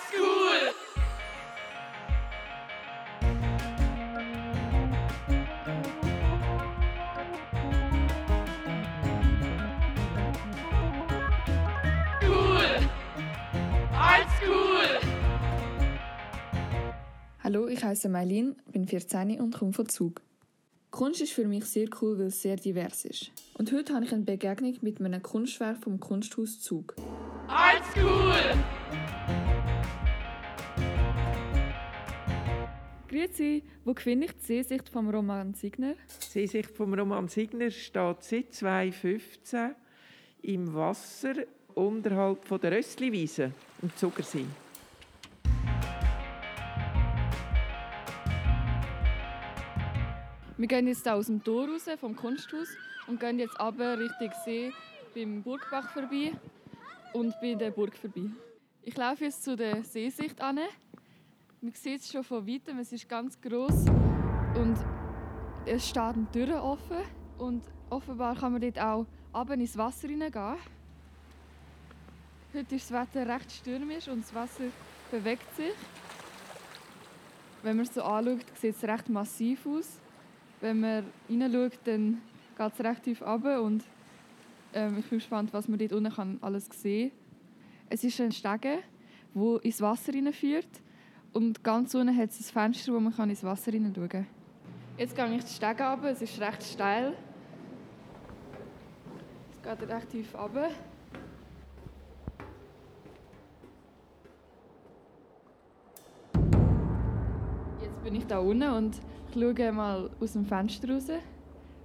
Oldschool! Cool! Hallo, ich heiße Mailin, bin 14 und komme von Zug. Kunst ist für mich sehr cool, weil es sehr divers ist. Und heute habe ich eine Begegnung mit einem Kunstwerk vom Kunsthaus Zug. Oldschool! Grüezi, wo finde ich die Sehsicht vom Roman Signer? Die Sehsicht vom Roman Signer steht seit 2015 im Wasser unterhalb von der Rössliwiese im Zugersee. Wir gehen jetzt aus dem Tor raus, vom Kunsthaus und gehen jetzt aber Richtung See beim Burgbach vorbei und bei der Burg vorbei. Ich laufe jetzt zu der Seesicht an. Man sieht es schon von weitem, es ist ganz groß und es steht eine Tür offen und offenbar kann man dort auch runter ins Wasser hineingehen. Heute ist das Wetter recht stürmisch und das Wasser bewegt sich. Wenn man es so anschaut, sieht es recht massiv aus wenn man hineinschaut, dann geht es recht tief runter und ähm, ich bin gespannt, was man dort unten kann alles sehen Es ist ein Stege, wo ins Wasser hineinführt und ganz unten hat es ein Fenster, wo man kann ins Wasser hineinschauen kann. Jetzt gehe ich die Stege runter, es ist recht steil. Es geht recht tief runter. Jetzt bin ich da unten und ich schaue mal aus dem Fenster raus.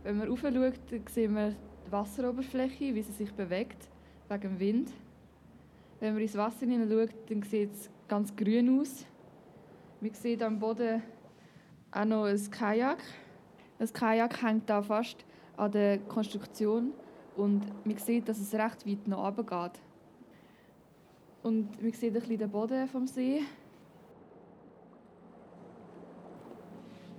Wenn man rauf schaut, sehen wir die Wasseroberfläche, wie sie sich bewegt, wegen dem Wind. Wenn man ins Wasser hineinschaut, dann sieht es ganz grün aus. Man sieht am Boden auch noch ein Kajak. Das Kajak hängt da fast an der Konstruktion und man sieht, dass es recht weit nach oben geht. Und man sieht ein bisschen den Boden vom See.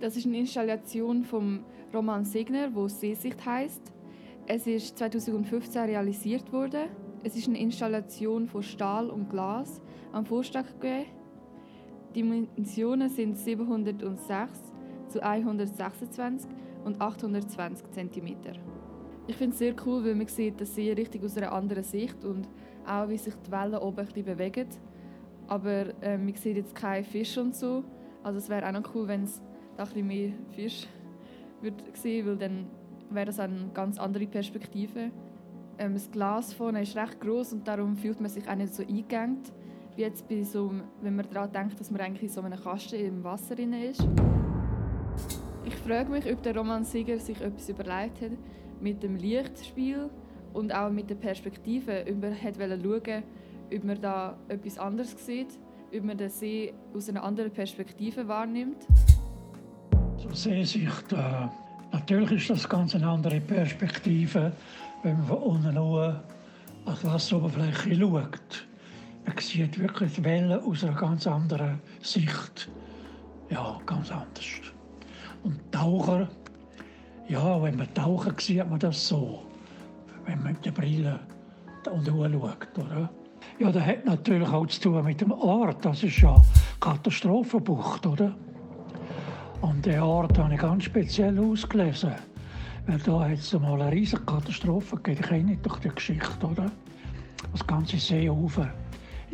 Das ist eine Installation vom Roman Segner, wo Seesicht heißt. Es ist 2015 realisiert worden. Es ist eine Installation von Stahl und Glas am Vorstadtgeweh. Die Dimensionen sind 706 zu 126 und 820 cm. Ich finde es sehr cool, weil man sieht den See richtig aus einer anderen Sicht und auch wie sich die Wellen oben ein bisschen bewegen. Aber äh, man sieht jetzt keine Fische und so. Also es wäre auch noch cool, wenn es da ein bisschen mehr Fisch würde weil dann wäre das eine ganz andere Perspektive. Ähm, das Glas vorne ist recht groß und darum fühlt man sich auch nicht so eingegangen, jetzt bei so, wenn man daran denkt, dass man eigentlich in so einem Kasten im Wasser drin ist. Ich frage mich, ob der Roman Sieger sich etwas überlegt hat mit dem Lichtspiel und auch mit der Perspektive, ob er hat schauen ob man da etwas anderes sieht, ob man den See aus einer anderen Perspektive wahrnimmt. So Seesicht, äh, natürlich ist das ganz eine andere Perspektive, wenn man von unten an die Wasseroberfläche schaut. Man sieht wirklich die Wellen aus einer ganz anderen Sicht. Ja, ganz anders. Und Taucher, ja, wenn man tauchen sieht man das so, wenn man mit der Brille da unten schaut, oder? Ja, das hat natürlich auch zu tun mit dem Ort. Das ist ja Katastrophenbucht, oder? Und der Ort habe ich ganz speziell ausgelesen. Weil da hat es mal eine riesige Katastrophe gegeben. Ich kenne doch die Geschichte, oder? Das ganze See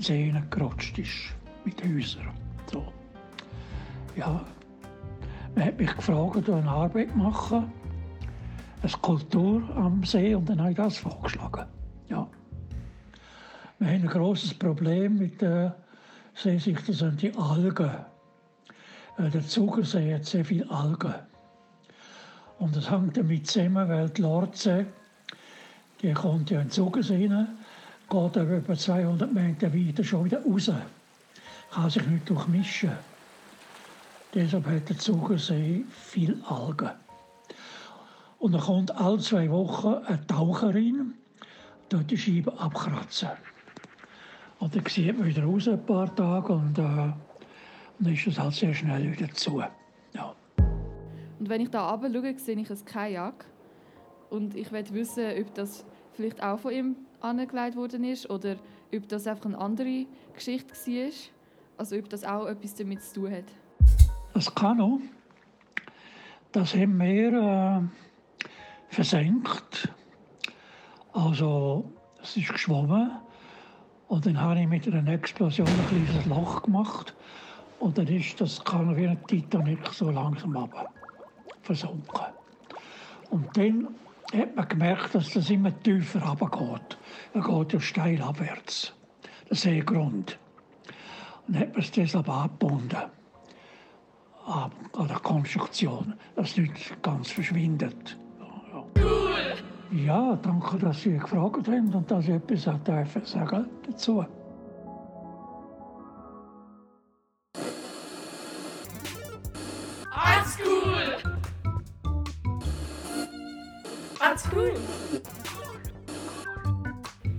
den See gerutscht ist. Mit Häusern. So. Ja. Man hat mich gefragt, eine Arbeit machen. Eine Skulptur am See und dann habe ich das vorgeschlagen. Ja. Wir haben ein großes Problem mit der Seesicht, das sind die Algen. Äh, der Zugersee hat sehr viel Algen. Und das hängt damit zusammen, weil die Lorze, die kommt ja in den Zugersee rein, geht aber über 200 Meter weiter schon wieder raus. Kann sich nicht durchmischen. Deshalb hat der Zugersee viel Algen. Und dann kommt alle zwei Wochen eine Taucherin, dort die Scheibe abkratzen. Und dann sieht man wieder raus ein paar Tage und äh, dann ist es halt sehr schnell wieder zu. Ja. Und wenn ich da runter schaue, sehe ich ein Kajak. Und ich will wissen, ob das vielleicht auch von ihm angelegt worden ist oder ob das einfach eine andere Geschichte war. Also ob das auch etwas damit zu tun hat. Das Kanu, das haben wir äh, versenkt. Also es ist geschwommen und dann habe ich mit einer Explosion ein kleines Loch gemacht und dann ist das Kanu wie ein Titanic so langsam ab versunken. Und dann hat man gemerkt, dass das immer tiefer runtergeht. Er geht ja steil abwärts, der Seegrund. Und dann hat man es deshalb abgebunden an, der Konstruktion, dass es nicht ganz verschwindet. Ja, danke, dass Sie gefragt haben und dass ich etwas dürfen sagen dazu. Art School!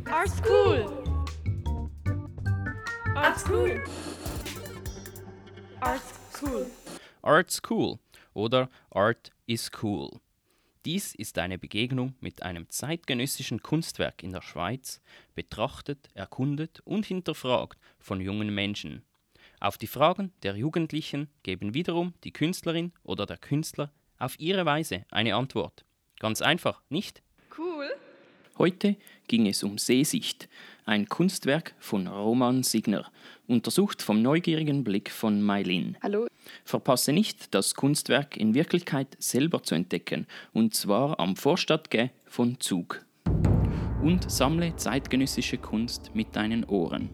Art School! Art School! Art School! Art School oder Art is Cool. Dies ist eine Begegnung mit einem zeitgenössischen Kunstwerk in der Schweiz, betrachtet, erkundet und hinterfragt von jungen Menschen. Auf die Fragen der Jugendlichen geben wiederum die Künstlerin oder der Künstler auf ihre Weise eine Antwort. Ganz einfach, nicht? Cool. Heute ging es um Sehsicht, ein Kunstwerk von Roman Signer, untersucht vom neugierigen Blick von Mailin. Hallo. Verpasse nicht, das Kunstwerk in Wirklichkeit selber zu entdecken, und zwar am Vorstadtgä von Zug. Und sammle zeitgenössische Kunst mit deinen Ohren.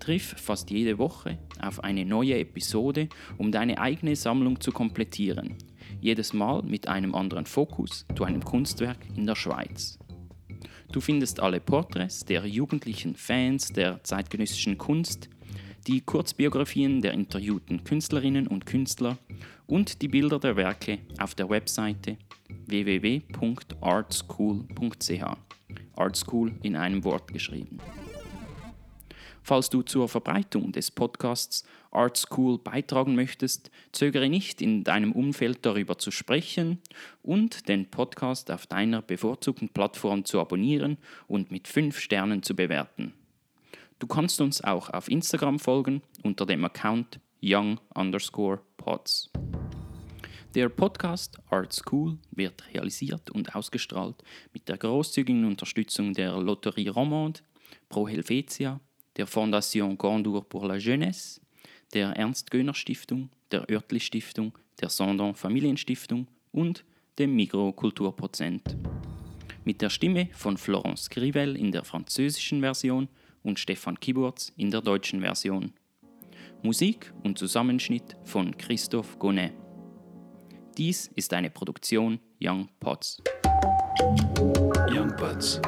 Triff fast jede Woche auf eine neue Episode, um deine eigene Sammlung zu komplettieren. Jedes Mal mit einem anderen Fokus zu einem Kunstwerk in der Schweiz. Du findest alle Porträts der jugendlichen Fans der zeitgenössischen Kunst, die Kurzbiografien der interviewten Künstlerinnen und Künstler und die Bilder der Werke auf der Webseite www.artschool.ch. Artschool in einem Wort geschrieben. Falls du zur Verbreitung des Podcasts Art School beitragen möchtest, zögere nicht, in deinem Umfeld darüber zu sprechen und den Podcast auf deiner bevorzugten Plattform zu abonnieren und mit 5 Sternen zu bewerten. Du kannst uns auch auf Instagram folgen unter dem Account young pods. Der Podcast Art School wird realisiert und ausgestrahlt mit der großzügigen Unterstützung der Lotterie Romande, Pro Helvetia, der Fondation Gondour pour la Jeunesse, der Ernst-Göhner-Stiftung, der Oertli-Stiftung, der Sondon Familienstiftung und dem Migro Kulturprozent. Mit der Stimme von Florence Grivel in der französischen Version und Stefan Kiburz in der deutschen Version. Musik und Zusammenschnitt von Christophe Gonnet. Dies ist eine Produktion Young Pots. Young Buds.